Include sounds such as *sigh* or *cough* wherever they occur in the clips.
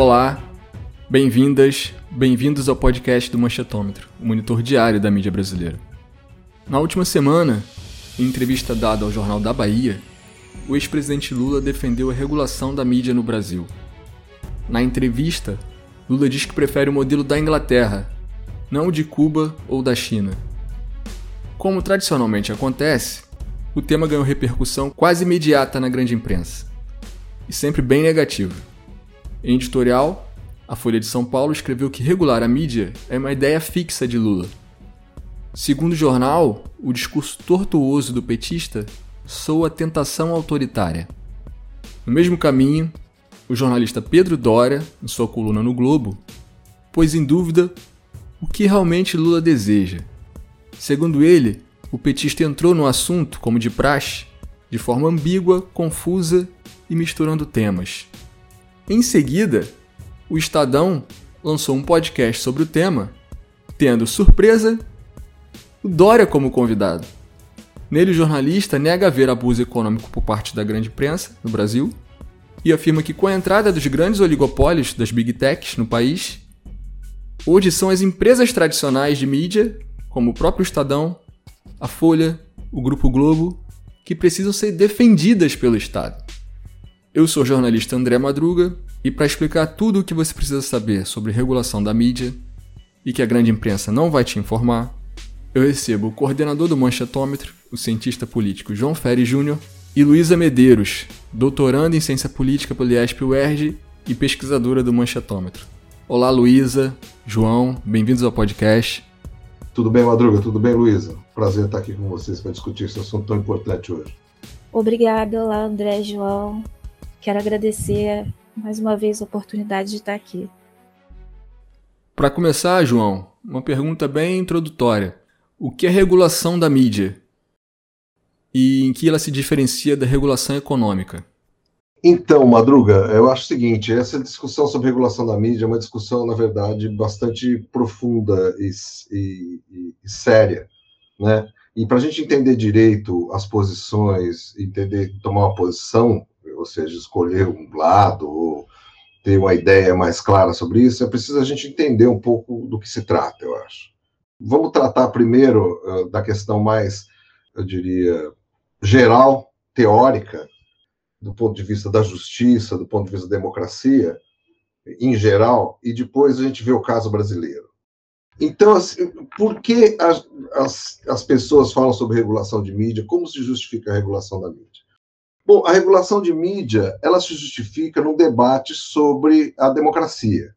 Olá, bem-vindas, bem-vindos ao podcast do Manchetômetro, o monitor diário da mídia brasileira. Na última semana, em entrevista dada ao Jornal da Bahia, o ex-presidente Lula defendeu a regulação da mídia no Brasil. Na entrevista, Lula diz que prefere o modelo da Inglaterra, não o de Cuba ou da China. Como tradicionalmente acontece, o tema ganhou repercussão quase imediata na grande imprensa, e sempre bem negativa. Em editorial, a Folha de São Paulo escreveu que regular a mídia é uma ideia fixa de Lula. Segundo o jornal, o discurso tortuoso do petista soa tentação autoritária. No mesmo caminho, o jornalista Pedro Dória, em sua coluna no Globo, pôs em dúvida o que realmente Lula deseja. Segundo ele, o petista entrou no assunto, como de praxe, de forma ambígua, confusa e misturando temas. Em seguida, o Estadão lançou um podcast sobre o tema, tendo surpresa o Dória como convidado. Nele, o jornalista nega ver abuso econômico por parte da grande imprensa no Brasil e afirma que, com a entrada dos grandes oligopólios das big techs no país, hoje são as empresas tradicionais de mídia, como o próprio Estadão, a Folha, o Grupo Globo, que precisam ser defendidas pelo Estado. Eu sou o jornalista André Madruga e para explicar tudo o que você precisa saber sobre regulação da mídia e que a grande imprensa não vai te informar, eu recebo o coordenador do Manchetômetro, o cientista político João Ferri Júnior, e Luísa Medeiros, doutoranda em ciência política pelo IESP-UERJ e pesquisadora do Manchetômetro. Olá, Luísa, João, bem-vindos ao podcast. Tudo bem, Madruga? Tudo bem, Luísa? Prazer estar aqui com vocês para discutir esse assunto tão importante hoje. Obrigada, olá, André, João. Quero agradecer mais uma vez a oportunidade de estar aqui. Para começar, João, uma pergunta bem introdutória. O que é regulação da mídia? E em que ela se diferencia da regulação econômica? Então, Madruga, eu acho o seguinte: essa discussão sobre regulação da mídia é uma discussão, na verdade, bastante profunda e, e, e séria, né? E para a gente entender direito as posições, entender, tomar uma posição, ou seja, escolher um lado ou ter uma ideia mais clara sobre isso, é preciso a gente entender um pouco do que se trata, eu acho. Vamos tratar primeiro uh, da questão mais, eu diria, geral, teórica, do ponto de vista da justiça, do ponto de vista da democracia, em geral, e depois a gente vê o caso brasileiro. Então, assim, por que as, as, as pessoas falam sobre regulação de mídia? Como se justifica a regulação da mídia? Bom, a regulação de mídia, ela se justifica num debate sobre a democracia,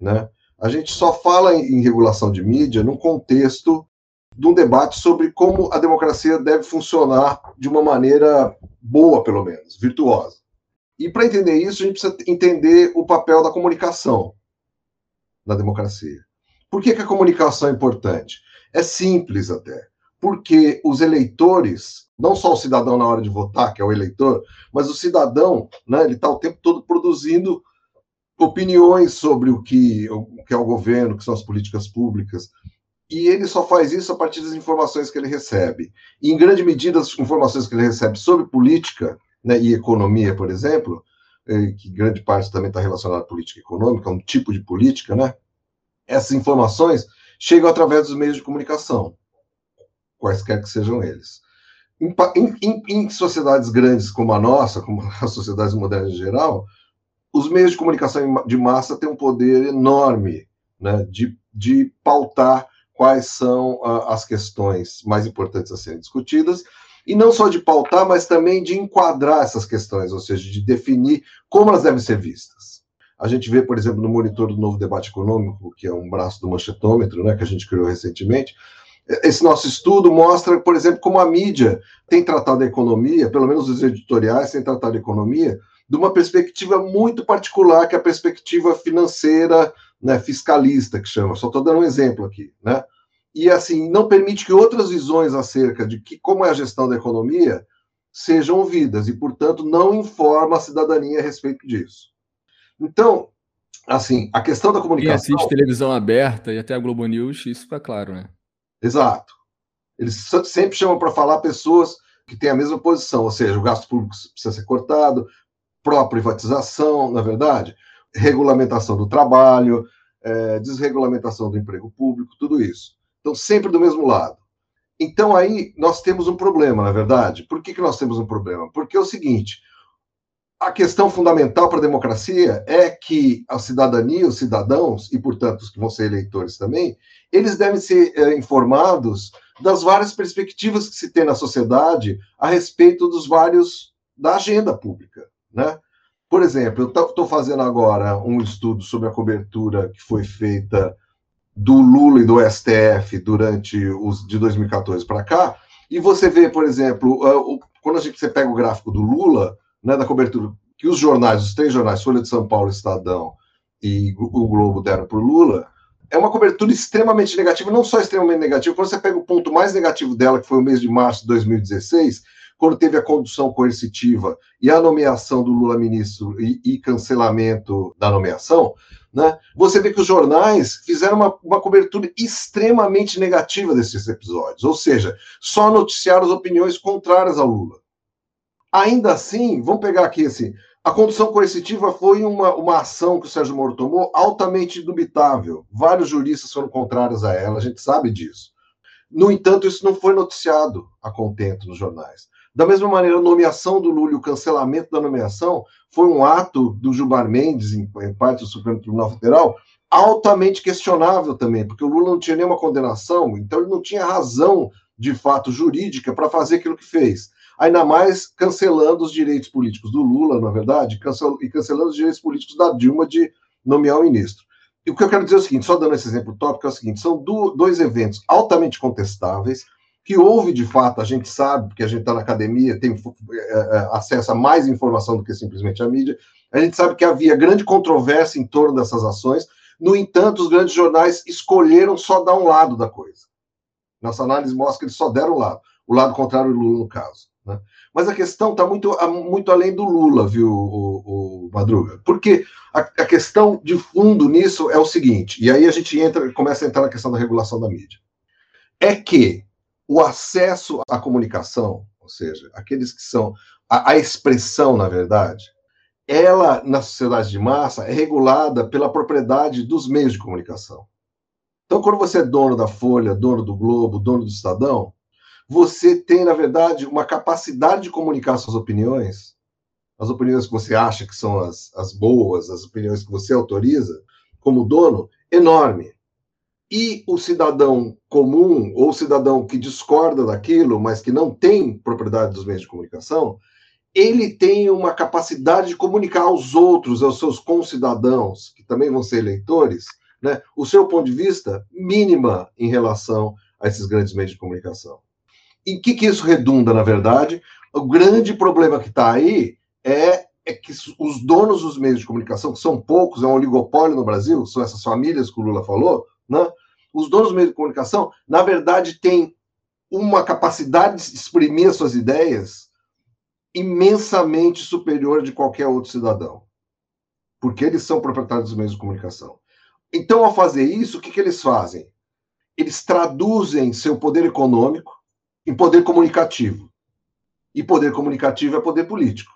né? A gente só fala em, em regulação de mídia num contexto de um debate sobre como a democracia deve funcionar de uma maneira boa, pelo menos, virtuosa. E para entender isso, a gente precisa entender o papel da comunicação na democracia. Por que, que a comunicação é importante? É simples até. Porque os eleitores, não só o cidadão na hora de votar, que é o eleitor, mas o cidadão, né, ele está o tempo todo produzindo opiniões sobre o que, o que é o governo, que são as políticas públicas, e ele só faz isso a partir das informações que ele recebe. E, em grande medida, as informações que ele recebe sobre política né, e economia, por exemplo, eh, que grande parte também está relacionada à política econômica, um tipo de política, né? Essas informações chegam através dos meios de comunicação, quaisquer que sejam eles. Em, em, em sociedades grandes como a nossa, como *laughs* as sociedades modernas em geral, os meios de comunicação de massa têm um poder enorme né, de, de pautar quais são uh, as questões mais importantes a serem discutidas, e não só de pautar, mas também de enquadrar essas questões, ou seja, de definir como elas devem ser vistas. A gente vê, por exemplo, no monitor do Novo Debate Econômico, que é um braço do manchetômetro, né, que a gente criou recentemente, esse nosso estudo mostra, por exemplo, como a mídia tem tratado a economia, pelo menos os editoriais têm tratado a economia, de uma perspectiva muito particular, que é a perspectiva financeira, né, fiscalista, que chama. Só estou dando um exemplo aqui, né? E assim não permite que outras visões acerca de que como é a gestão da economia sejam ouvidas e, portanto, não informa a cidadania a respeito disso. Então, assim, a questão da comunicação. Quem assiste televisão aberta e até a Globo News, isso fica claro, né? Exato. Eles sempre chamam para falar pessoas que têm a mesma posição, ou seja, o gasto público precisa ser cortado, pró-privatização, na é verdade regulamentação do trabalho, é, desregulamentação do emprego público, tudo isso. Então, sempre do mesmo lado. Então, aí nós temos um problema, na verdade. Por que, que nós temos um problema? Porque é o seguinte: a questão fundamental para a democracia é que a cidadania, os cidadãos, e portanto os que vão ser eleitores também, eles devem ser é, informados das várias perspectivas que se tem na sociedade a respeito dos vários da agenda pública, né? Por exemplo, eu estou fazendo agora um estudo sobre a cobertura que foi feita do Lula e do STF durante os de 2014 para cá, e você vê, por exemplo, quando a gente você pega o gráfico do Lula, né, da cobertura que os jornais, os três jornais, Folha de São Paulo, Estadão e o Globo deram para o Lula, é uma cobertura extremamente negativa, não só extremamente negativa, quando você pega o ponto mais negativo dela, que foi o mês de março de 2016, quando teve a condução coercitiva e a nomeação do Lula ministro e, e cancelamento da nomeação, né, você vê que os jornais fizeram uma, uma, cobertura extremamente negativa desses episódios, ou seja, só noticiaram as opiniões contrárias ao Lula. Ainda assim, vamos pegar aqui assim, a condução coercitiva foi uma, uma ação que o Sérgio Moro tomou altamente dubitável. Vários juristas foram contrários a ela, a gente sabe disso. No entanto, isso não foi noticiado a contento nos jornais. Da mesma maneira, a nomeação do Lula e o cancelamento da nomeação foi um ato do Gilmar Mendes, em, em parte do Supremo Tribunal Federal, altamente questionável também, porque o Lula não tinha nenhuma condenação, então ele não tinha razão, de fato, jurídica para fazer aquilo que fez. Ainda mais cancelando os direitos políticos do Lula, na verdade, cancel, e cancelando os direitos políticos da Dilma de nomear o ministro. E o que eu quero dizer é o seguinte, só dando esse exemplo tópico, é o seguinte: são do, dois eventos altamente contestáveis, que houve de fato, a gente sabe, porque a gente está na academia, tem é, é, acesso a mais informação do que simplesmente a mídia, a gente sabe que havia grande controvérsia em torno dessas ações, no entanto, os grandes jornais escolheram só dar um lado da coisa. Nossa análise mostra que eles só deram um lado, o lado contrário do Lula, no caso. Né? Mas a questão está muito, muito além do Lula, viu, o, o Madruga? Porque a, a, questão de fundo nisso é o seguinte, e aí a gente entra, começa a entrar na questão da regulação da mídia. É que o acesso à comunicação, ou seja, aqueles que são a, a expressão, na verdade, ela, na sociedade de massa, é regulada pela propriedade dos meios de comunicação. Então, quando você é dono da Folha, dono do Globo, dono do Estadão, você tem, na verdade, uma capacidade de comunicar suas opiniões, as opiniões que você acha que são as, as boas, as opiniões que você autoriza, como dono, enorme. E o cidadão comum, ou cidadão que discorda daquilo, mas que não tem propriedade dos meios de comunicação, ele tem uma capacidade de comunicar aos outros, aos seus concidadãos, que também vão ser eleitores, né, o seu ponto de vista mínima em relação a esses grandes meios de comunicação. E o que, que isso redunda, na verdade? O grande problema que está aí é, é que os donos dos meios de comunicação, que são poucos, é um oligopólio no Brasil, são essas famílias que o Lula falou, né? os donos dos meios de comunicação, na verdade, têm uma capacidade de exprimir suas ideias imensamente superior de qualquer outro cidadão, porque eles são proprietários dos meios de comunicação. Então, ao fazer isso, o que, que eles fazem? Eles traduzem seu poder econômico em poder comunicativo. E poder comunicativo é poder político.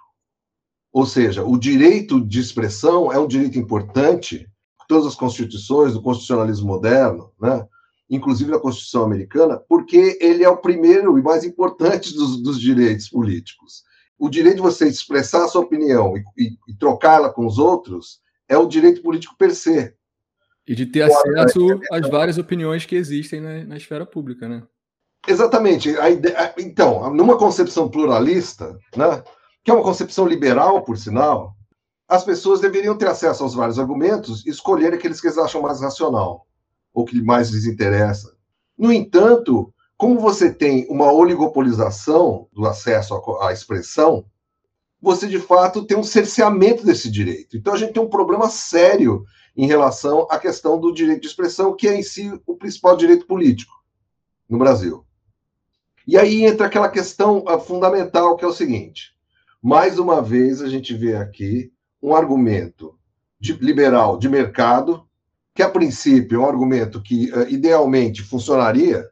Ou seja, o direito de expressão é um direito importante, todas as constituições, do constitucionalismo moderno, né? inclusive da Constituição americana, porque ele é o primeiro e mais importante dos, dos direitos políticos. O direito de você expressar a sua opinião e, e, e trocá-la com os outros é o direito político per se. E de ter acesso às várias opiniões que existem na, na esfera pública, né? Exatamente. Ideia, então, numa concepção pluralista, né, que é uma concepção liberal, por sinal, as pessoas deveriam ter acesso aos vários argumentos e escolher aqueles que eles acham mais racional, ou que mais lhes interessa. No entanto, como você tem uma oligopolização do acesso à expressão, você de fato tem um cerceamento desse direito. Então a gente tem um problema sério em relação à questão do direito de expressão, que é em si o principal direito político no Brasil. E aí entra aquela questão ah, fundamental, que é o seguinte: mais uma vez a gente vê aqui um argumento de, liberal de mercado, que a princípio é um argumento que uh, idealmente funcionaria,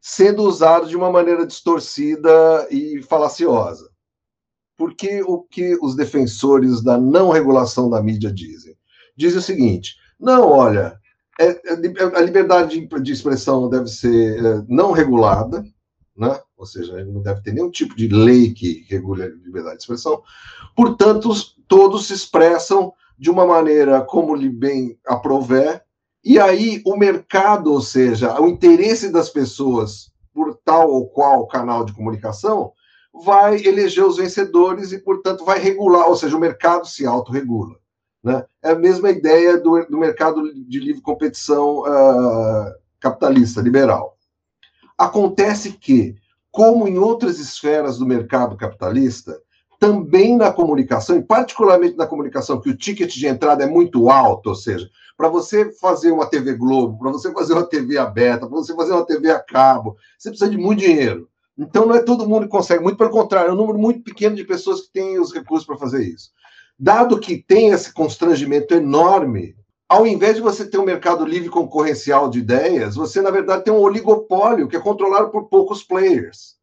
sendo usado de uma maneira distorcida e falaciosa. Porque o que os defensores da não regulação da mídia dizem? diz o seguinte: não, olha, é, é, a liberdade de expressão deve ser é, não regulada, né? ou seja, não deve ter nenhum tipo de lei que regule a liberdade de expressão. Portanto, todos se expressam de uma maneira como lhe bem aprover, e aí o mercado, ou seja, o interesse das pessoas por tal ou qual canal de comunicação, vai eleger os vencedores e, portanto, vai regular, ou seja, o mercado se autorregula. Né? É a mesma ideia do, do mercado de livre competição uh, capitalista, liberal. Acontece que, como em outras esferas do mercado capitalista, também na comunicação, e particularmente na comunicação, que o ticket de entrada é muito alto, ou seja, para você fazer uma TV Globo, para você fazer uma TV aberta, para você fazer uma TV a cabo, você precisa de muito dinheiro. Então não é todo mundo que consegue, muito pelo contrário, é um número muito pequeno de pessoas que têm os recursos para fazer isso. Dado que tem esse constrangimento enorme, ao invés de você ter um mercado livre concorrencial de ideias, você, na verdade, tem um oligopólio que é controlado por poucos players.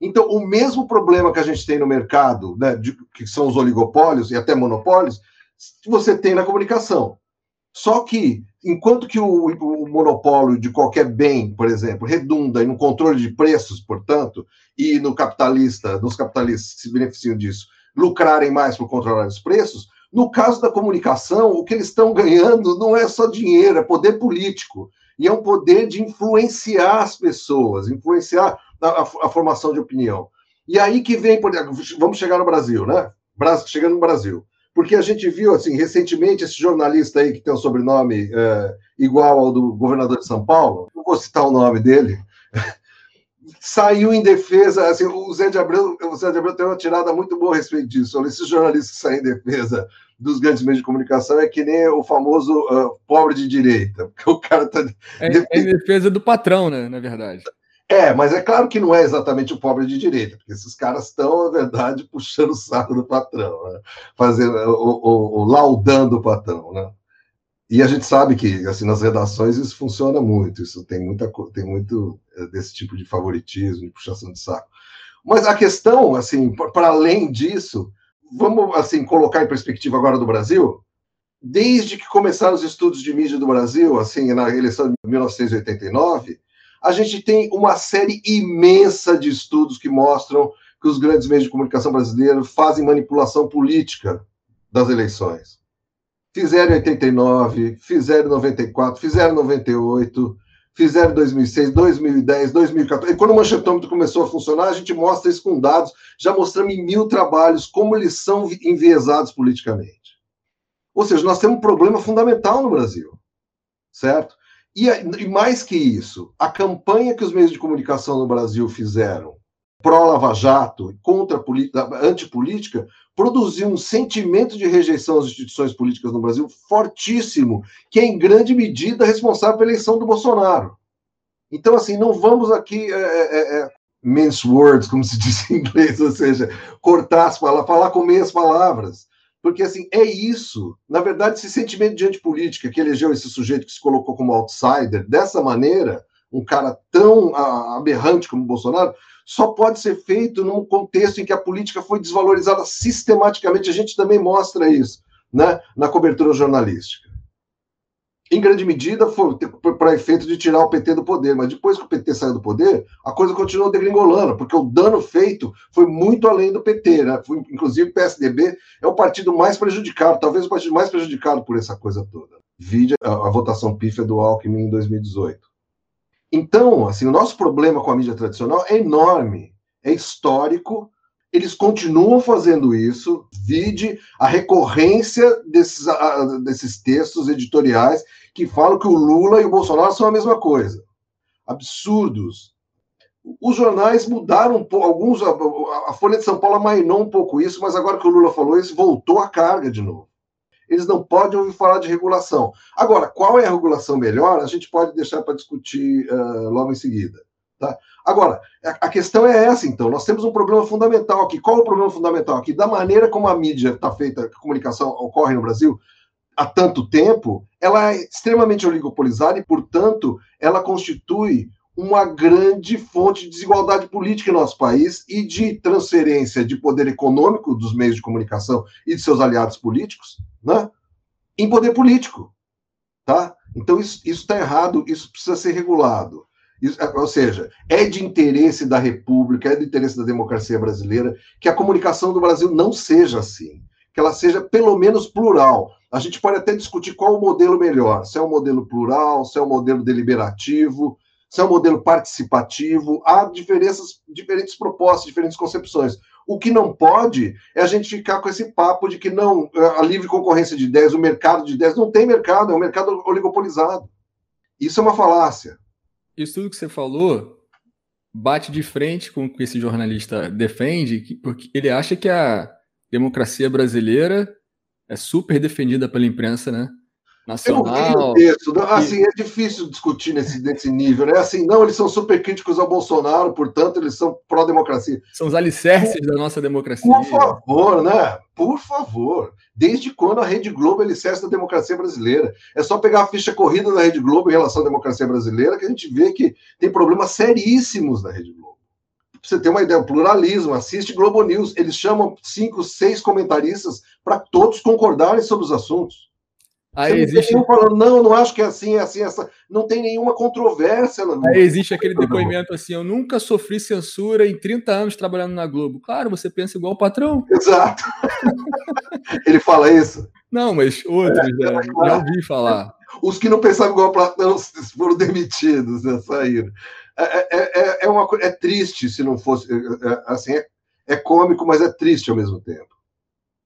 Então, o mesmo problema que a gente tem no mercado, né, de, que são os oligopólios e até monopólios, você tem na comunicação. Só que, enquanto que o, o, monopólio de qualquer bem, por exemplo, redunda no controle de preços, portanto, e no capitalista, nos capitalistas se beneficiam disso, lucrarem mais por controlar os preços, no caso da comunicação, o que eles estão ganhando não é só dinheiro, é poder político. E é um poder de influenciar as pessoas, influenciar a, a, a formação de opinião. E aí que vem, vamos chegar no Brasil, né? Chegando no Brasil. Porque a gente viu, assim, recentemente, esse jornalista aí que tem um sobrenome é, igual ao do governador de São Paulo, não vou citar o nome dele, saiu em defesa, assim, o Zé de Abreu, o Zé de Abreu tem uma tirada muito boa a respeito disso. Esses jornalistas que saem em defesa dos grandes meios de comunicação é que nem o famoso uh, pobre de direita, *laughs* porque o cara tá é, é em defesa do patrão, né, na verdade. É, mas é claro que não é exatamente o pobre de direita, porque esses caras estão, na verdade, puxando o saco do patrão, né? fazendo o, o, o, laudando o patrão, né? E a gente sabe que, assim, nas redações isso funciona muito, isso tem, muita, tem muito eh, desse tipo de favoritismo, de puxação de saco. Mas a questão, assim, para além disso, vamos, assim, colocar em perspectiva agora do Brasil, desde que começaram os estudos de mídia do Brasil, assim, na eleição de 1989, a gente tem uma série imensa de estudos que mostram que os grandes meios de comunicação brasileiros fazem manipulação política das eleições. Fizeram em 89, fizeram em 94, fizeram em 98, fizeram em 2006, 2010, 2014. E quando o manchetômetro começou a funcionar, a gente mostra isso com dados, já mostramos em mil trabalhos como eles são enviesados politicamente. Ou seja, nós temos um problema fundamental no Brasil, certo? E, e mais que isso, a campanha que os meios de comunicação no Brasil fizeram pró-Lava Jato, contra antipolítica, produziu um sentimento de rejeição às instituições políticas no Brasil fortíssimo, que é em grande medida responsável pela eleição do Bolsonaro. Então, assim, não vamos aqui é, é, é, mince words, como se *laughs* diz em inglês, ou seja, cortar as palavras, falar com meias palavras. Porque, assim, é isso. Na verdade, esse sentimento de antipolítica que elegeu esse sujeito que se colocou como outsider, dessa maneira, um cara tão aberrante como o Bolsonaro, só pode ser feito num contexto em que a política foi desvalorizada sistematicamente. A gente também mostra isso né, na cobertura jornalística. Em grande medida, foi para efeito de tirar o PT do poder, mas depois que o PT saiu do poder, a coisa continuou degringolando, porque o dano feito foi muito além do PT. Né? Foi, inclusive, o PSDB é o partido mais prejudicado, talvez o partido mais prejudicado por essa coisa toda. Vide a, a votação pífia do Alckmin em 2018. Então, assim, o nosso problema com a mídia tradicional é enorme, é histórico. Eles continuam fazendo isso. Vide a recorrência desses, desses textos editoriais que falam que o Lula e o Bolsonaro são a mesma coisa. Absurdos. Os jornais mudaram um pouco, alguns. A Folha de São Paulo amainou um pouco isso, mas agora que o Lula falou isso, voltou a carga de novo eles não podem ouvir falar de regulação. Agora, qual é a regulação melhor? A gente pode deixar para discutir uh, logo em seguida. Tá? Agora, a questão é essa, então. Nós temos um problema fundamental aqui. Qual é o problema fundamental aqui? Da maneira como a mídia está feita, a comunicação ocorre no Brasil há tanto tempo, ela é extremamente oligopolizada e, portanto, ela constitui uma grande fonte de desigualdade política em nosso país e de transferência de poder econômico dos meios de comunicação e de seus aliados políticos, né? em poder político. Tá? Então, isso está errado, isso precisa ser regulado. Isso, é, ou seja, é de interesse da República, é de interesse da democracia brasileira que a comunicação do Brasil não seja assim, que ela seja pelo menos plural. A gente pode até discutir qual o modelo melhor, se é um modelo plural, se é um modelo deliberativo, se é um modelo participativo. Há diferenças, diferentes propostas, diferentes concepções. O que não pode é a gente ficar com esse papo de que não, a livre concorrência de ideias, o mercado de ideias, não tem mercado, é um mercado oligopolizado. Isso é uma falácia. Isso tudo que você falou bate de frente com o que esse jornalista defende, porque ele acha que a democracia brasileira é super defendida pela imprensa, né? Nacional. Texto, assim, é difícil discutir nesse, nesse nível, né? Assim, não, eles são super críticos ao Bolsonaro, portanto, eles são pró-democracia. São os alicerces por, da nossa democracia. Por favor, né? Por favor. Desde quando a Rede Globo é alicerce da democracia brasileira? É só pegar a ficha corrida da Rede Globo em relação à democracia brasileira que a gente vê que tem problemas seríssimos na Rede Globo. Pra você ter uma ideia, o pluralismo, assiste Globo News, eles chamam cinco, seis comentaristas para todos concordarem sobre os assuntos. Aí existe. Não, falando, não, não acho que é assim, é assim, essa. Não tem nenhuma controvérsia. Não. Aí existe aquele depoimento assim: eu nunca sofri censura em 30 anos trabalhando na Globo. Claro, você pensa igual o patrão. Exato. *laughs* Ele fala isso? Não, mas outros é, já, é já ouvi falar. Os que não pensavam igual o Platão *laughs* foram demitidos, né, saíram. É, é, é, é, uma, é triste se não fosse. assim, é, é cômico, mas é triste ao mesmo tempo.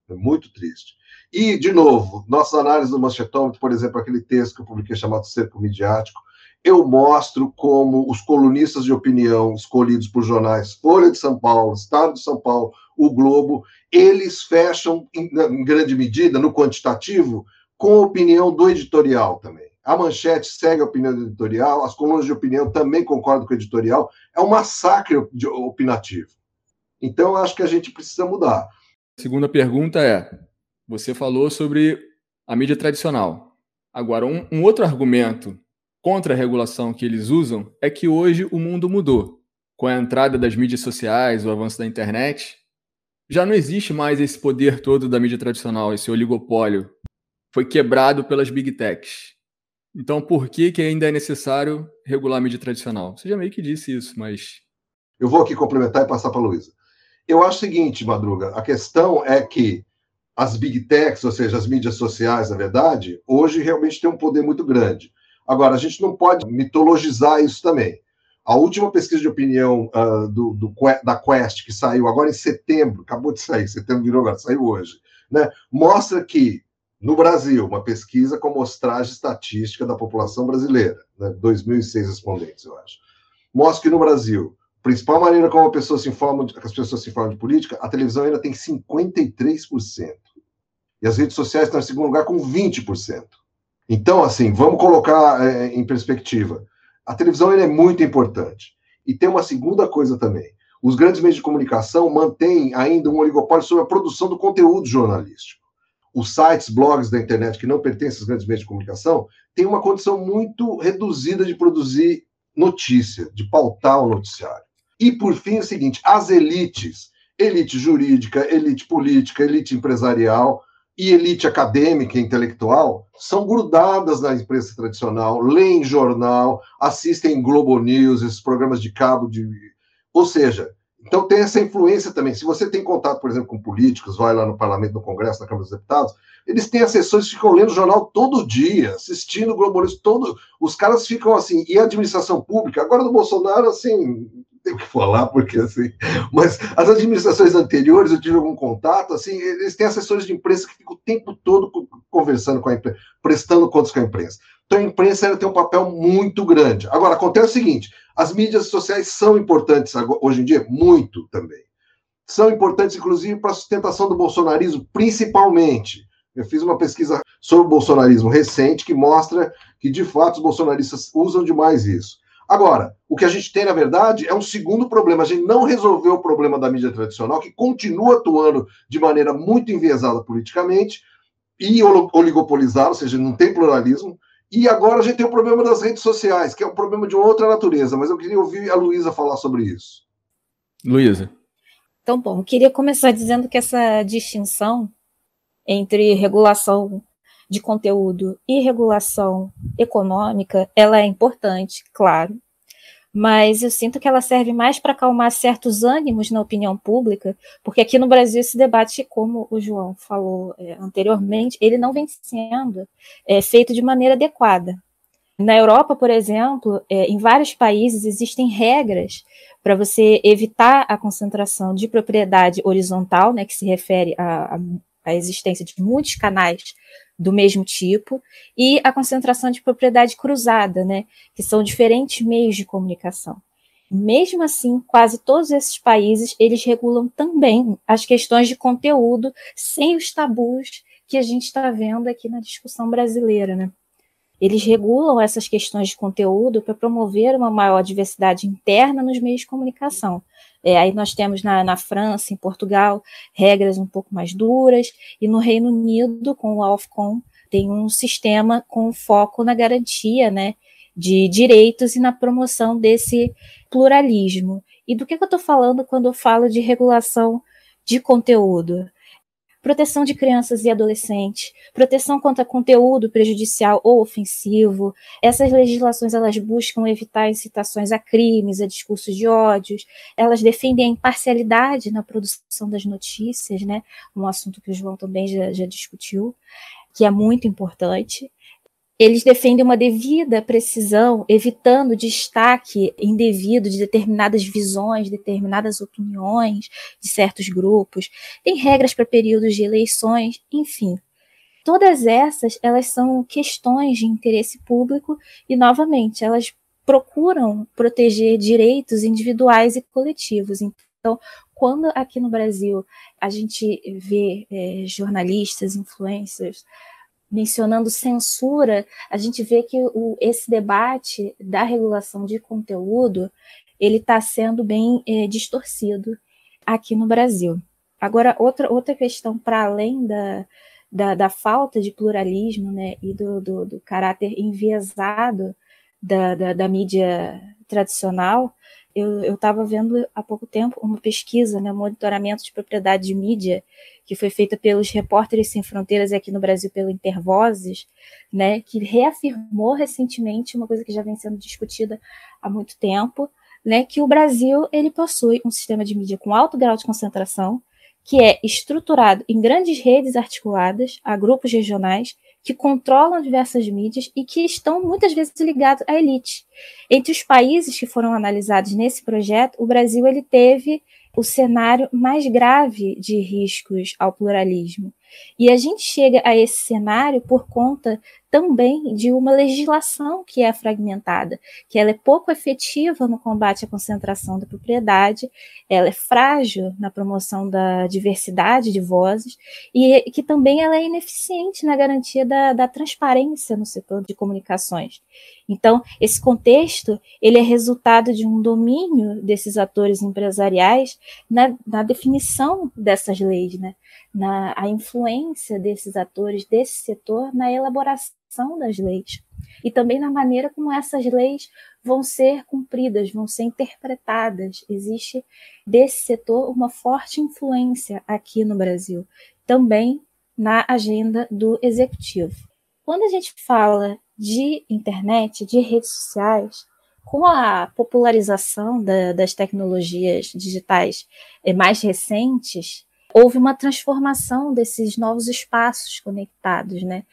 É muito triste. E, de novo, nossas análises do manchetômetro, por exemplo, aquele texto que eu publiquei chamado Cerco Midiático, eu mostro como os colunistas de opinião escolhidos por jornais Folha de São Paulo, Estado de São Paulo, o Globo, eles fecham, em, em grande medida, no quantitativo, com a opinião do editorial também. A manchete segue a opinião do editorial, as colunas de opinião também concordam com o editorial. É um massacre opinativo. Então, acho que a gente precisa mudar. A segunda pergunta é: você falou sobre a mídia tradicional. Agora, um, um outro argumento contra a regulação que eles usam é que hoje o mundo mudou. Com a entrada das mídias sociais, o avanço da internet, já não existe mais esse poder todo da mídia tradicional, esse oligopólio. Foi quebrado pelas big techs. Então, por que, que ainda é necessário regular a mídia tradicional? Você já meio que disse isso, mas. Eu vou aqui complementar e passar para a Luísa. Eu acho o seguinte, Madruga: a questão é que as big techs, ou seja, as mídias sociais, na verdade, hoje realmente tem um poder muito grande. Agora, a gente não pode mitologizar isso também. A última pesquisa de opinião uh, do, do, da Quest, que saiu agora em setembro, acabou de sair, setembro virou agora, saiu hoje, né, mostra que, no Brasil, uma pesquisa com amostragem estatística da população brasileira, né, 2.006 respondentes, eu acho, mostra que no Brasil, a principal maneira como a pessoa se informa, as pessoas se informam de política, a televisão ainda tem 53%. E as redes sociais estão em segundo lugar com 20%. Então, assim, vamos colocar é, em perspectiva. A televisão é muito importante. E tem uma segunda coisa também. Os grandes meios de comunicação mantêm ainda um oligopólio sobre a produção do conteúdo jornalístico. Os sites, blogs da internet que não pertencem aos grandes meios de comunicação têm uma condição muito reduzida de produzir notícia, de pautar o noticiário. E, por fim, é o seguinte: as elites, elite jurídica, elite política, elite empresarial, e elite acadêmica e intelectual são grudadas na imprensa tradicional, leem jornal, assistem Globo News, esses programas de cabo de. Ou seja, então tem essa influência também. Se você tem contato, por exemplo, com políticos, vai lá no parlamento, no Congresso, na Câmara dos Deputados, eles têm assessores que ficam lendo jornal todo dia, assistindo Globo News todo. Os caras ficam assim, e a administração pública, agora do Bolsonaro, assim, tenho que falar, porque assim. Mas as administrações anteriores, eu tive algum contato, assim, eles têm assessores de imprensa que ficam o tempo todo conversando com a imprensa, prestando contas com a imprensa. Então a imprensa ela tem um papel muito grande. Agora, acontece o seguinte: as mídias sociais são importantes hoje em dia, muito também. São importantes, inclusive, para a sustentação do bolsonarismo, principalmente. Eu fiz uma pesquisa sobre o bolsonarismo recente que mostra que, de fato, os bolsonaristas usam demais isso. Agora, o que a gente tem, na verdade, é um segundo problema. A gente não resolveu o problema da mídia tradicional, que continua atuando de maneira muito enviesada politicamente e oligopolizada, ou seja, não tem pluralismo. E agora a gente tem o problema das redes sociais, que é um problema de outra natureza, mas eu queria ouvir a Luísa falar sobre isso. Luísa. Então, bom, eu queria começar dizendo que essa distinção entre regulação de conteúdo e regulação econômica, ela é importante, claro, mas eu sinto que ela serve mais para acalmar certos ânimos na opinião pública, porque aqui no Brasil esse debate, como o João falou é, anteriormente, ele não vem sendo é, feito de maneira adequada. Na Europa, por exemplo, é, em vários países existem regras para você evitar a concentração de propriedade horizontal, né, que se refere à, à existência de muitos canais do mesmo tipo, e a concentração de propriedade cruzada, né, que são diferentes meios de comunicação. Mesmo assim, quase todos esses países, eles regulam também as questões de conteúdo, sem os tabus que a gente está vendo aqui na discussão brasileira, né? Eles regulam essas questões de conteúdo para promover uma maior diversidade interna nos meios de comunicação. É, aí nós temos na, na, França, em Portugal, regras um pouco mais duras, e no Reino Unido, com o Ofcom, tem um sistema com foco na garantia né, de direitos e na promoção desse pluralismo. E do que, que eu estou falando quando eu falo de regulação de conteúdo? Proteção de crianças e adolescentes, proteção contra conteúdo prejudicial ou ofensivo. Essas legislações elas buscam evitar incitações a crimes, a discursos de ódios. Elas defendem a imparcialidade na produção das notícias, né? Um assunto que o João também já, já discutiu, que é muito importante. Eles defendem uma devida precisão, evitando destaque indevido de determinadas visões, determinadas opiniões de certos grupos. Tem regras para períodos de eleições, enfim. Todas essas, elas são questões de interesse público e, novamente, elas procuram proteger direitos individuais e coletivos. Então, quando aqui no Brasil a gente vê é, jornalistas, influencers, mencionando censura, a gente vê que o, esse debate da regulação de conteúdo ele está sendo bem é, distorcido aqui no Brasil. Agora, outra, outra questão, para além da, da, da, falta de pluralismo né, e do, do, do caráter enviesado da, da, da mídia tradicional, eu estava vendo há pouco tempo uma pesquisa, né, monitoramento de propriedade de mídia, que foi feita pelos Repórteres Sem Fronteiras aqui no Brasil, pelo Intervozes, né, que reafirmou recentemente uma coisa que já vem sendo discutida há muito tempo, né, que o Brasil ele possui um sistema de mídia com alto grau de concentração, que é estruturado em grandes redes articuladas a grupos regionais que controlam diversas mídias e que estão muitas vezes ligados à elite. Entre os países que foram analisados nesse projeto, o Brasil ele teve o cenário mais grave de riscos ao pluralismo. E a gente chega a esse cenário por conta também de uma legislação que é fragmentada, que ela é pouco efetiva no combate à concentração da propriedade, ela é frágil na promoção da diversidade de vozes e que também ela é ineficiente na garantia da, da transparência no setor de comunicações. Então, esse contexto ele é resultado de um domínio desses atores empresariais na, na definição dessas leis, né? na a influência desses atores desse setor na elaboração das leis e também na maneira como essas leis vão ser cumpridas, vão ser interpretadas. Existe desse setor uma forte influência aqui no Brasil, também na agenda do executivo. Quando a gente fala de internet, de redes sociais, com a popularização da, das tecnologias digitais eh, mais recentes, houve uma transformação desses novos espaços conectados, né?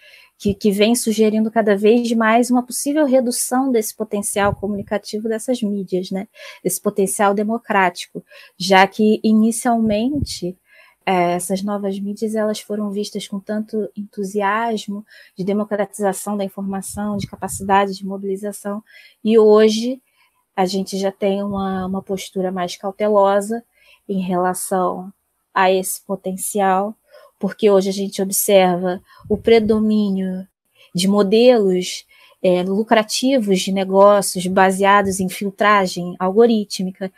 Que, que vem sugerindo cada vez mais uma possível redução desse potencial comunicativo dessas mídias, né? Desse potencial democrático, já que inicialmente é, essas novas mídias elas foram vistas com tanto entusiasmo de democratização da informação, de capacidade de mobilização, e hoje a gente já tem uma, uma postura mais cautelosa em relação a esse potencial, porque hoje a gente observa o predomínio de modelos é, lucrativos de negócios baseados em filtragem algorítmica,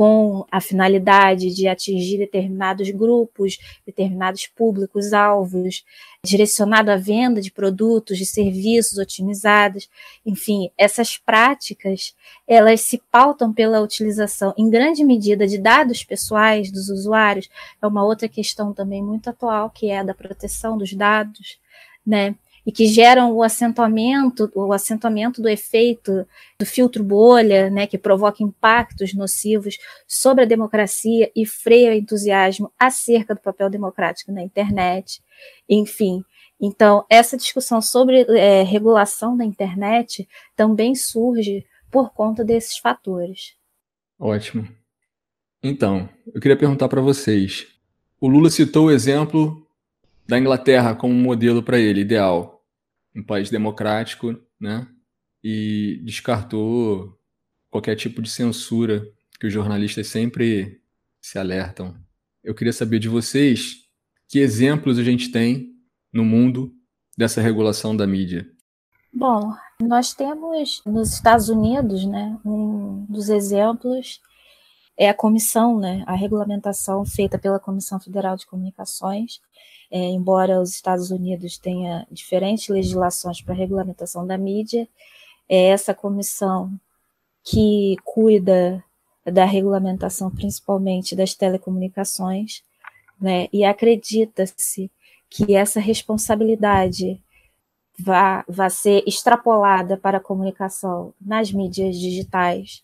com a finalidade de atingir determinados grupos, determinados públicos-alvos, direcionado à venda de produtos, de serviços otimizados. Enfim, essas práticas, elas se pautam pela utilização, em grande medida, de dados pessoais dos usuários. É uma outra questão também muito atual, que é a da proteção dos dados, né? E que geram o acentuamento, o acentuamento do efeito do filtro bolha, né, que provoca impactos nocivos sobre a democracia e freia o entusiasmo acerca do papel democrático na internet. Enfim, então essa discussão sobre é, regulação da internet também surge por conta desses fatores. Ótimo. Então, eu queria perguntar para vocês. O Lula citou o exemplo da Inglaterra como modelo para ele, ideal. Um país democrático, né? E descartou qualquer tipo de censura que os jornalistas sempre se alertam. Eu queria saber de vocês que exemplos a gente tem no mundo dessa regulação da mídia. Bom, nós temos nos Estados Unidos, né, um dos exemplos é a comissão, né, a regulamentação feita pela Comissão Federal de Comunicações, é, embora os Estados Unidos tenha diferentes legislações para regulamentação da mídia, é essa comissão que cuida da regulamentação, principalmente das telecomunicações, né, e acredita-se que essa responsabilidade vá, vá ser extrapolada para a comunicação nas mídias digitais,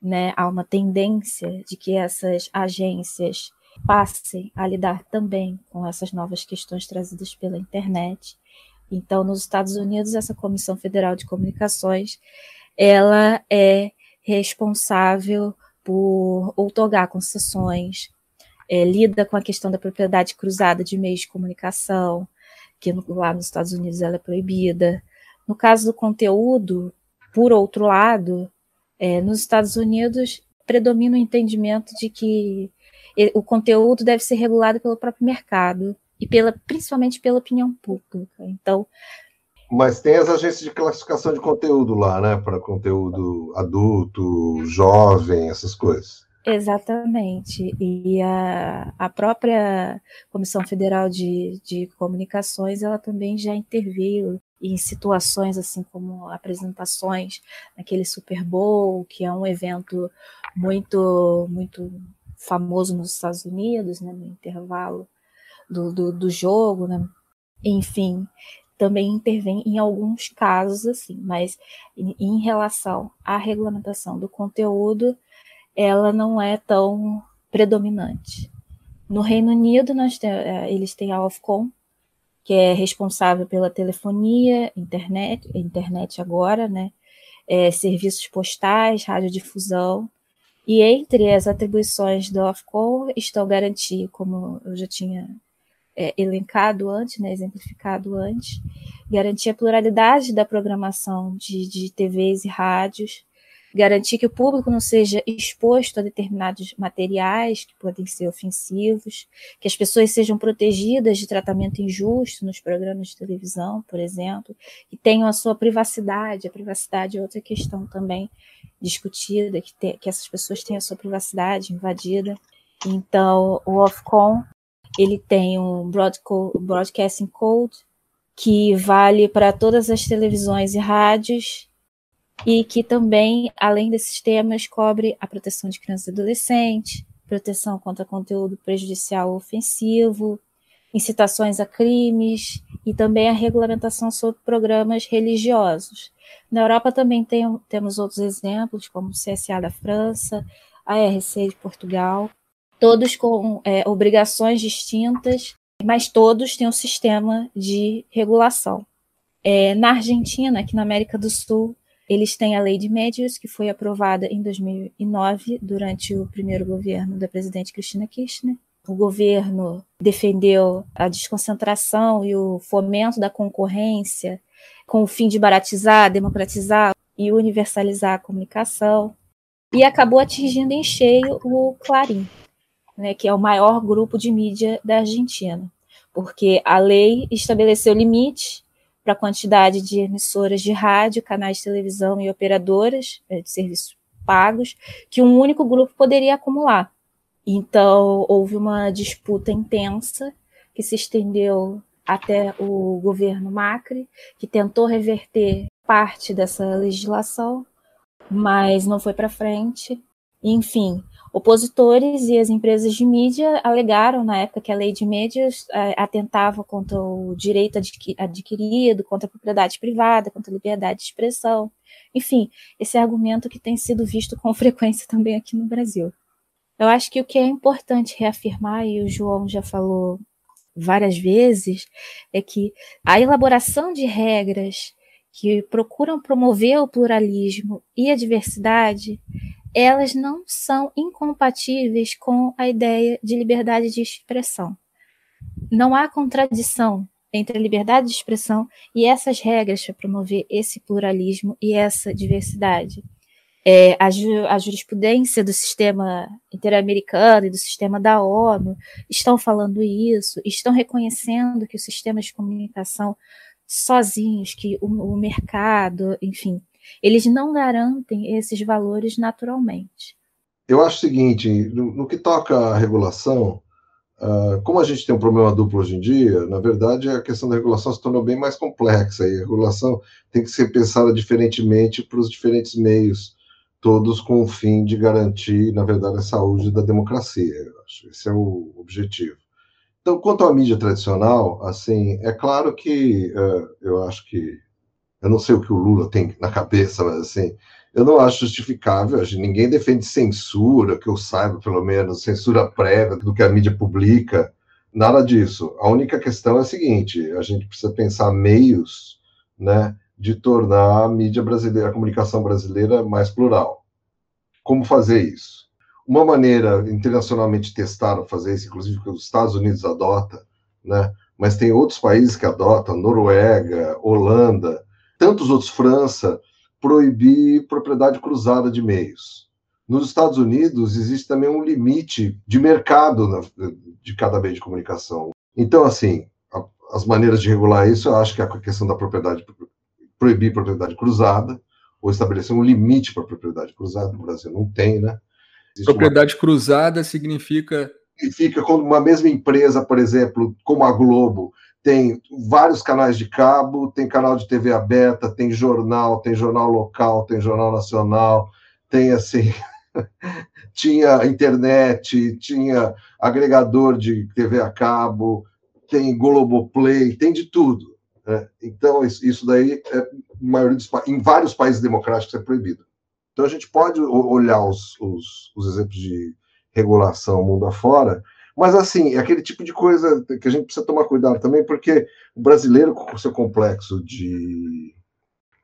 né, há uma tendência de que essas agências passem a lidar também com essas novas questões trazidas pela internet. Então, nos Estados Unidos, essa Comissão Federal de Comunicações, ela é responsável por outorgar concessões, é, lida com a questão da propriedade cruzada de meios de comunicação, que lá nos Estados Unidos ela é proibida. No caso do conteúdo, por outro lado, é, nos Estados Unidos predomina o entendimento de que o conteúdo deve ser regulado pelo próprio mercado e pela, principalmente pela opinião pública. Então, mas tem as agências de classificação de conteúdo lá, né? Para conteúdo adulto, jovem, essas coisas. Exatamente. E a, a própria Comissão Federal de, de Comunicações, ela também já interveio em situações assim como apresentações naquele Super Bowl, que é um evento muito muito famoso nos Estados Unidos, né, no intervalo do, do, do jogo, né? enfim, também intervém em alguns casos assim, mas em, relação à regulamentação do conteúdo, ela não é tão predominante. No Reino Unido, nós tem, é, eles têm a Ofcom, que é responsável pela telefonia, internet, internet agora, né? É, serviços postais, radiodifusão, e entre as atribuições do Ofcom estão garantir, como eu já tinha é, elencado antes, né, exemplificado antes, garantir a pluralidade da programação de, de TVs e rádios, garantir que o público não seja exposto a determinados materiais que podem ser ofensivos, que as pessoas sejam protegidas de tratamento injusto nos programas de televisão, por exemplo, que tenham a sua privacidade. A privacidade é outra questão também discutida, que, te, que essas pessoas tenham a sua privacidade invadida. Então, o Ofcom ele tem um Broadcasting Code que vale para todas as televisões e rádios e que também, além desses temas, cobre a proteção de crianças e adolescentes, proteção contra conteúdo prejudicial ou ofensivo, incitações a crimes e também a regulamentação sobre programas religiosos. Na Europa também tem, temos outros exemplos, como o CSA da França, a RC de Portugal, todos com é, obrigações distintas, mas todos têm um sistema de regulação. É, na Argentina, aqui na América do Sul, eles têm a Lei de Médios, que foi aprovada em 2009, durante o primeiro governo da presidente Cristina Kirchner. O governo defendeu a desconcentração e o fomento da concorrência com o fim de baratizar, democratizar e universalizar a comunicação. E acabou atingindo em cheio o Clarim, né, que é o maior grupo de mídia da Argentina, porque a lei estabeleceu limites para a quantidade de emissoras de rádio, canais de televisão e operadoras eh, de serviços pagos que um único grupo poderia acumular. Então, houve uma disputa intensa que se estendeu até o governo Macri, que tentou reverter parte dessa legislação, mas não foi para frente. Enfim, Opositores e as empresas de mídia alegaram na época que a lei de mídias é, atentava contra o direito adquirido, contra a propriedade privada, contra a liberdade de expressão. Enfim, esse argumento que tem sido visto com *laughs* frequência também aqui no Brasil. Eu acho que o que é importante reafirmar, e o João já falou várias vezes, é que a elaboração de regras que procuram promover o pluralismo e a diversidade, elas não são incompatíveis com a ideia de liberdade de expressão. Não há contradição entre a liberdade de expressão e essas regras para promover esse pluralismo e essa diversidade. É, a, ju, a, jurisprudência do sistema interamericano e do sistema da ONU estão falando isso, estão reconhecendo que os sistemas de comunicação sozinhos, que o, o mercado, enfim, eles não garantem esses valores naturalmente. Eu acho o seguinte: no, no que toca à regulação, uh, como a gente tem um problema duplo hoje em dia, na verdade a questão da regulação se tornou bem mais complexa e a regulação tem que ser pensada diferentemente para os diferentes meios todos com o fim de garantir, na verdade, a saúde da democracia. Eu acho. Esse é o objetivo. Então, quanto à mídia tradicional, assim, é claro que uh, eu acho que eu não sei o que o Lula tem na cabeça, mas assim, eu não acho justificável. Ninguém defende censura, que eu saiba, pelo menos, censura prévia do que a mídia publica, nada disso. A única questão é a seguinte: a gente precisa pensar meios, né, de tornar a mídia brasileira, a comunicação brasileira mais plural. Como fazer isso? Uma maneira internacionalmente testada fazer isso, inclusive que os Estados Unidos adota, né? Mas tem outros países que adotam, Noruega, Holanda, tantos outros, França, proibir propriedade cruzada de meios. Nos Estados Unidos existe também um limite de mercado de cada meio de comunicação. Então, assim, as maneiras de regular isso, eu acho que a questão da propriedade proibir propriedade cruzada, ou estabelecer um limite para a propriedade cruzada. No Brasil não tem, né? Existe propriedade uma... cruzada significa. Significa quando uma mesma empresa, por exemplo, como a Globo, tem vários canais de cabo, tem canal de TV aberta, tem jornal, tem jornal local, tem jornal nacional, tem assim. *laughs* tinha internet, tinha agregador de TV a cabo, tem Globoplay, tem de tudo. Né? Então, isso daí, é, maioria dos, em vários países democráticos, é proibido. Então, a gente pode olhar os, os, os exemplos de regulação mundo afora, mas, assim, é aquele tipo de coisa que a gente precisa tomar cuidado também, porque o brasileiro, com o seu complexo de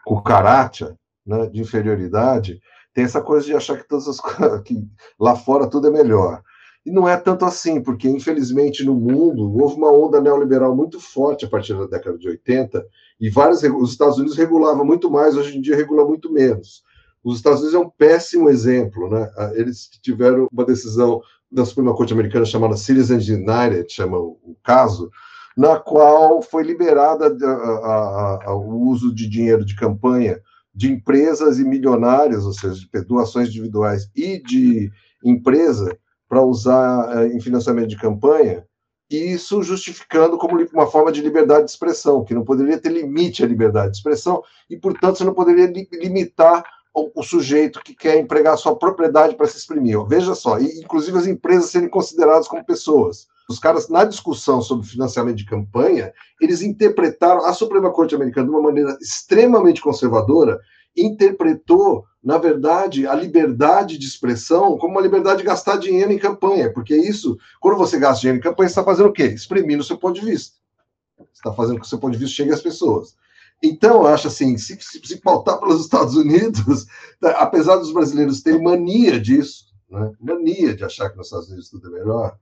cucaracha, né, de inferioridade, tem essa coisa de achar que todas as *laughs* que lá fora tudo é melhor. E não é tanto assim, porque infelizmente no mundo houve uma onda neoliberal muito forte a partir da década de 80 e vários os Estados Unidos regulavam muito mais, hoje em dia regula muito menos. Os Estados Unidos é um péssimo exemplo, né? Ah, eles tiveram uma decisão da Suprema Corte Americana chamada Citizens United, chama o caso, na qual foi liberada o uso de dinheiro de campanha de empresas e milionários, ou seja, de doações individuais e de empresa para usar eh, em financiamento de campanha, e isso justificando como uma forma de liberdade de expressão, que não poderia ter limite à liberdade de expressão, e, portanto, você não poderia limitar o, o sujeito que quer empregar sua propriedade para se exprimir. Veja só, e, inclusive as empresas serem consideradas como pessoas. Os caras, na discussão sobre financiamento de campanha, eles interpretaram a Suprema Corte Americana de uma maneira extremamente conservadora, interpretou na verdade, a liberdade de expressão como uma liberdade de gastar dinheiro em campanha, porque isso, quando você gasta dinheiro em campanha, você está fazendo o quê? Exprimindo o seu ponto de vista. Você está fazendo com que o seu ponto de vista chegue às pessoas. Então, eu acho assim, se, se, se pautar pelos *laughs* Estados Unidos, apesar dos brasileiros terem mania disso, né? mania de achar que nos Estados Unidos tudo é melhor,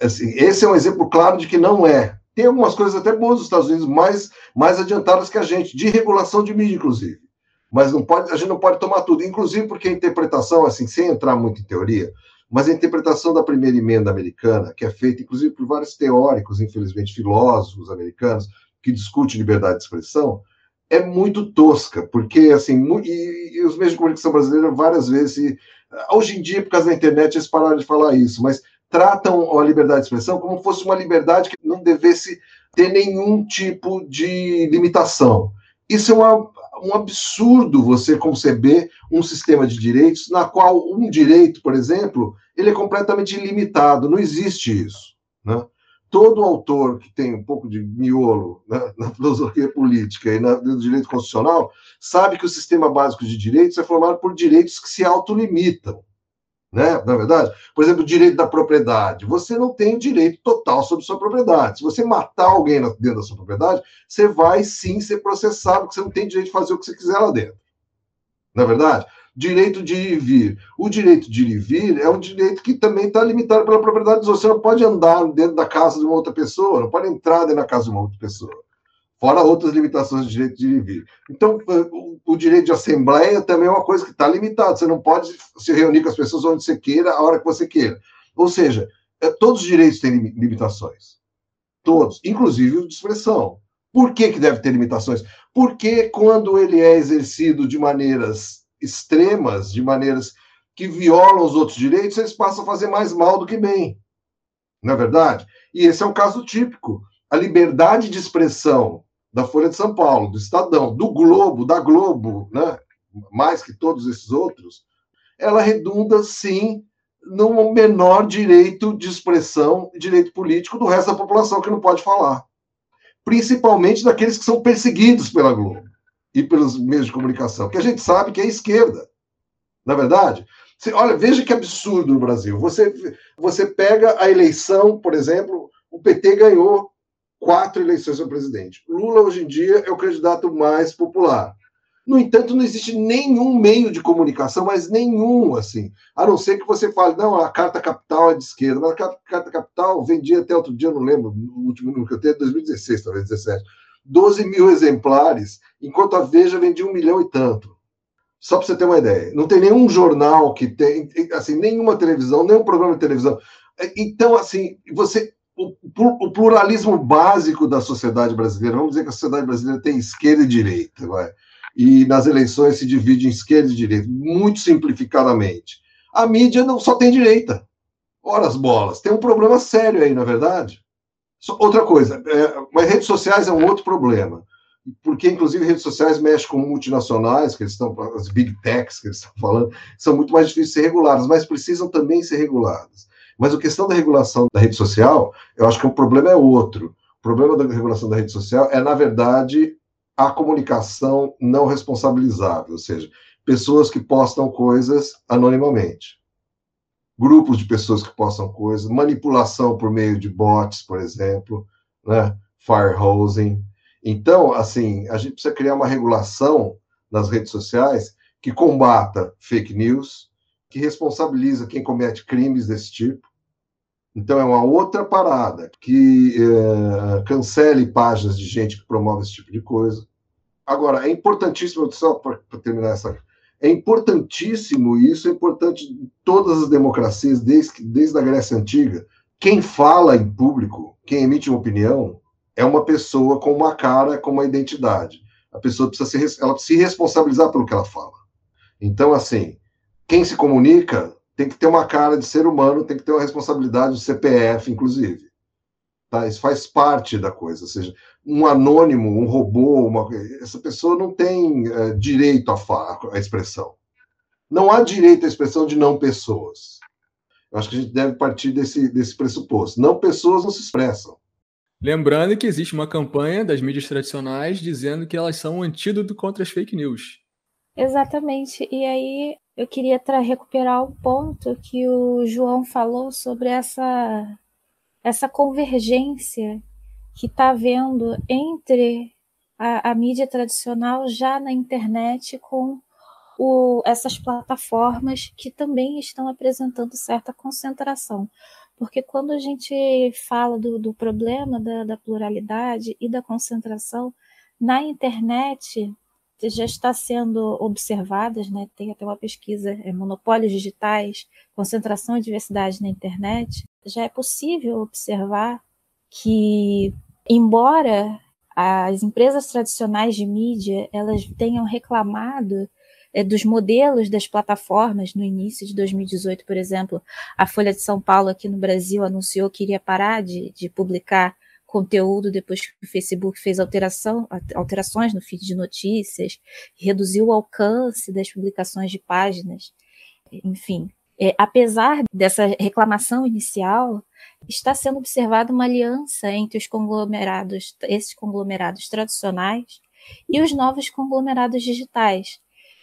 assim, esse é um exemplo claro de que não é. Tem algumas coisas até boas nos Estados Unidos, mais, mais adiantadas que a gente, de regulação de mídia, inclusive mas não pode, a gente não pode tomar tudo, inclusive porque a interpretação, assim, sem entrar muito em teoria, mas a interpretação da primeira emenda americana, que é feita inclusive por vários teóricos, infelizmente filósofos americanos, que discutem liberdade de expressão, é muito tosca, porque assim, e, e os meios de comunicação brasileiros várias vezes, e, hoje em dia, por causa da internet, eles pararam de falar isso, mas tratam a liberdade de expressão como fosse uma liberdade que não devesse ter nenhum tipo de limitação Isso é uma, um absurdo você conceber um sistema de direitos na qual um direito, por exemplo, ele é completamente ilimitado. Não existe isso. Né? Todo autor que tem um pouco de miolo na filosofia política e no direito constitucional sabe que o sistema básico de direitos é formado por direitos que se autolimitam né? Na é verdade, por exemplo, o direito da propriedade. Você não tem direito total sobre sua propriedade. Se você matar alguém dentro da sua propriedade, você vai sim ser processado, porque você não tem direito de fazer o que você quiser lá dentro. Na é verdade? Direito de ir e vir. O direito de ir e vir é um direito que também está limitado pela propriedade. Você não pode andar dentro da casa de uma outra pessoa, não pode entrar dentro da casa de uma outra pessoa fora outras limitações de direito de ir e vir. Então, o direito de assembleia também é uma coisa que está limitada. Você não pode se reunir com as pessoas onde você queira, a hora que você queira. Ou seja, é, todos os direitos têm limitações. Todos, inclusive o de expressão. Por que, que deve ter limitações? Porque quando ele é exercido de maneiras extremas, de maneiras que violam os outros direitos, eles passam a fazer mais mal do que bem. Não é verdade? E esse é um caso típico. A liberdade de expressão da Folha de São Paulo, do Estadão, do Globo, da Globo, né? mais que todos esses outros, ela redunda, sim, no menor direito de expressão, direito político do resto da população que não pode falar. Principalmente daqueles que são perseguidos pela Globo e pelos meios de comunicação, que a gente sabe que é esquerda. Na é verdade, você, olha, veja que absurdo no Brasil. Você, você pega a eleição, por exemplo, o PT ganhou quatro eleições para presidente. Lula, hoje em dia, é o candidato mais popular. No entanto, não existe nenhum meio de comunicação, mas nenhum, assim, a não ser que você fale, não, a Carta Capital é de esquerda, mas a Carta Capital vendia até outro dia, não lembro, o último número que eu tenho é 2016, talvez 17, 12 mil exemplares, enquanto a Veja vendia um milhão e tanto. Só para você ter uma ideia. Não tem nenhum jornal que tem, assim, nenhuma televisão, nenhum programa de televisão. Então, assim, você o, pluralismo básico da sociedade brasileira, vamos dizer que a sociedade brasileira tem esquerda e direita, vai, e nas eleições se divide em esquerda e direita, muito simplificadamente. A mídia não só tem direita. Ora as bolas, tem um problema sério aí, na é verdade. Outra coisa, é, mas redes sociais é um outro problema, porque inclusive redes sociais mexem com multinacionais, que eles estão, as big techs que eles estão falando, são muito mais difíceis de ser reguladas, mas precisam também ser reguladas. Mas a questão da regulação da rede social, eu acho que o problema é outro. O problema da regulação da rede social é, na verdade, a comunicação não responsabilizável, ou seja, pessoas que postam coisas anonimamente. Grupos de pessoas que postam coisas, manipulação por meio de bots, por exemplo, né? firehosing. Então, assim, a gente precisa criar uma regulação nas redes sociais que combata fake news, que responsabiliza quem comete crimes desse tipo. Então, é uma outra parada que é, cancele páginas de gente que promove esse tipo de coisa. Agora, é importantíssimo, só para terminar essa. É importantíssimo, e isso é importante em todas as democracias, desde, desde a Grécia Antiga. Quem fala em público, quem emite uma opinião, é uma pessoa com uma cara, com uma identidade. A pessoa precisa se, ela precisa se responsabilizar pelo que ela fala. Então, assim, quem se comunica tem que ter uma cara de ser humano, tem que ter uma responsabilidade do CPF, inclusive. Tá? Isso faz parte da coisa. Ou seja, um anônimo, um robô, uma... essa pessoa não tem é, direito à, fa... à expressão. Não há direito à expressão de não pessoas. Eu acho que a gente deve partir desse, desse pressuposto. Não pessoas não se expressam. Lembrando que existe uma campanha das mídias tradicionais dizendo que elas são um antídoto contra as fake news. Exatamente. E aí eu queria recuperar o ponto que o João falou sobre essa, essa convergência que está havendo entre a, a, mídia tradicional já na internet com o, essas plataformas que também estão apresentando certa concentração. Porque quando a gente fala do, do problema da, da pluralidade e da concentração, na internet já está sendo observadas, né? tem até uma pesquisa, é, monopólios digitais, concentração e diversidade na internet, já é possível observar que, embora as empresas tradicionais de mídia elas tenham reclamado é, dos modelos das plataformas no início de 2018, por exemplo, a Folha de São Paulo aqui no Brasil anunciou que iria parar de, de publicar conteúdo depois que o Facebook fez alteração, alterações no feed de notícias, reduziu o alcance das publicações de páginas, enfim. É, apesar dessa reclamação inicial, está sendo observada uma aliança entre os conglomerados, esses conglomerados tradicionais e os novos conglomerados digitais,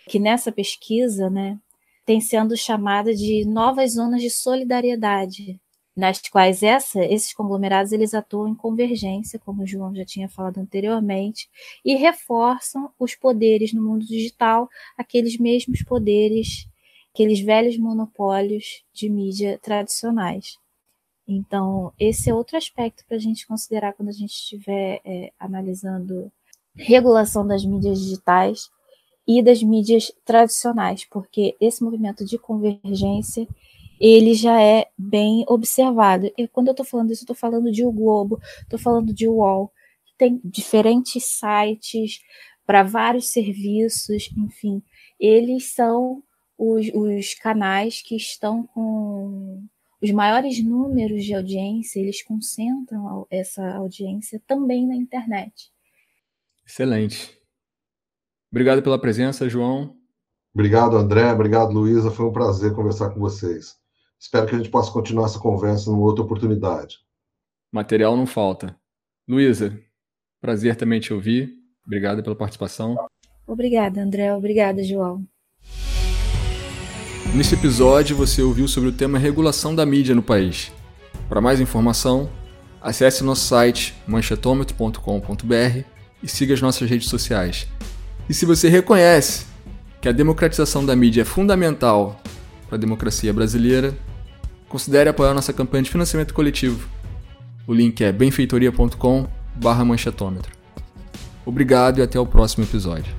que nessa pesquisa, né, tem sendo chamada de novas zonas de solidariedade, nas quais essa, esses conglomerados eles atuam em convergência, como o João já tinha falado anteriormente, e reforçam os poderes no mundo digital, aqueles mesmos poderes, aqueles velhos monopólios de mídia tradicionais. Então, esse é outro aspecto para a gente considerar quando a gente estiver é, analisando regulação das mídias digitais e das mídias tradicionais, porque esse movimento de convergência ele já é bem observado. E quando eu estou falando isso, eu estou falando de O Globo, estou falando de UOL, tem diferentes sites para vários serviços, enfim, eles são os, os canais que estão com os maiores números de audiência, eles concentram essa audiência também na internet. Excelente. Obrigado pela presença, João. Obrigado, André. Obrigado, Luísa. Foi um prazer conversar com vocês. Espero que a gente possa continuar essa conversa numa outra oportunidade. Material não falta. Luísa, prazer também te ouvir. Obrigado pela participação. Obrigada, André. Obrigada, João. Nesse episódio, você ouviu sobre o tema regulação da mídia no país. Para mais informação, acesse nosso site manchetômetro.com.br e siga as nossas redes sociais. E se você reconhece que a democratização da mídia é fundamental para a democracia brasileira, considere apoiar nossa campanha de financiamento coletivo. O link é benfeitoria.com/manchetômetro. Obrigado e até o próximo episódio.